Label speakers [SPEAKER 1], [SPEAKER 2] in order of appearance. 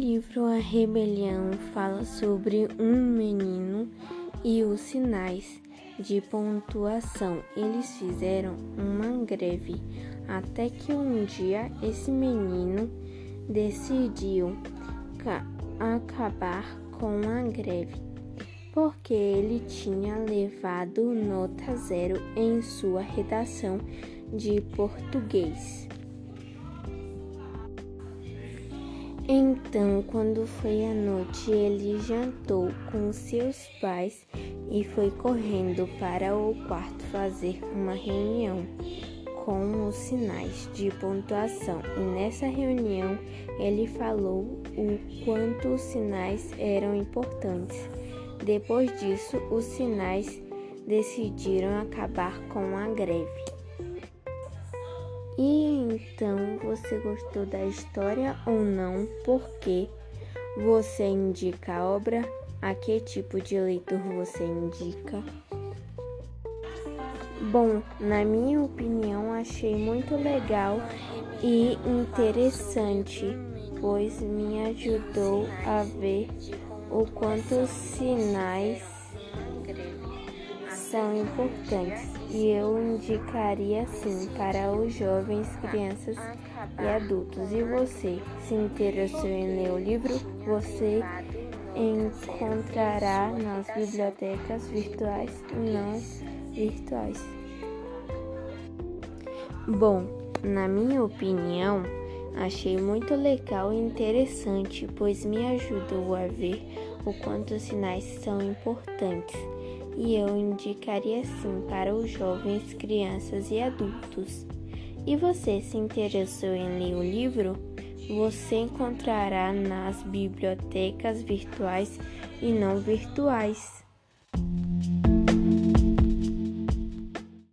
[SPEAKER 1] livro A Rebelião fala sobre um menino e os sinais de pontuação. Eles fizeram uma greve até que um dia esse menino decidiu acabar com a greve porque ele tinha levado nota zero em sua redação de português. Então, quando foi a noite, ele jantou com seus pais e foi correndo para o quarto fazer uma reunião com os sinais de pontuação. E nessa reunião, ele falou o quanto os sinais eram importantes. Depois disso, os sinais decidiram acabar com a greve. E então você gostou da história ou não? Por quê? Você indica a obra? A que tipo de leitor você indica? Bom, na minha opinião, achei muito legal e interessante, pois me ajudou a ver o quanto os sinais são importantes e eu indicaria sim para os jovens, crianças e adultos. E você se interessou em ler o livro? Você encontrará nas bibliotecas virtuais e não virtuais. Bom, na minha opinião, achei muito legal e interessante, pois me ajudou a ver o quanto os sinais são importantes e eu indicaria sim para os jovens, crianças e adultos. E você se interessou em ler o livro? Você encontrará nas bibliotecas virtuais e não virtuais.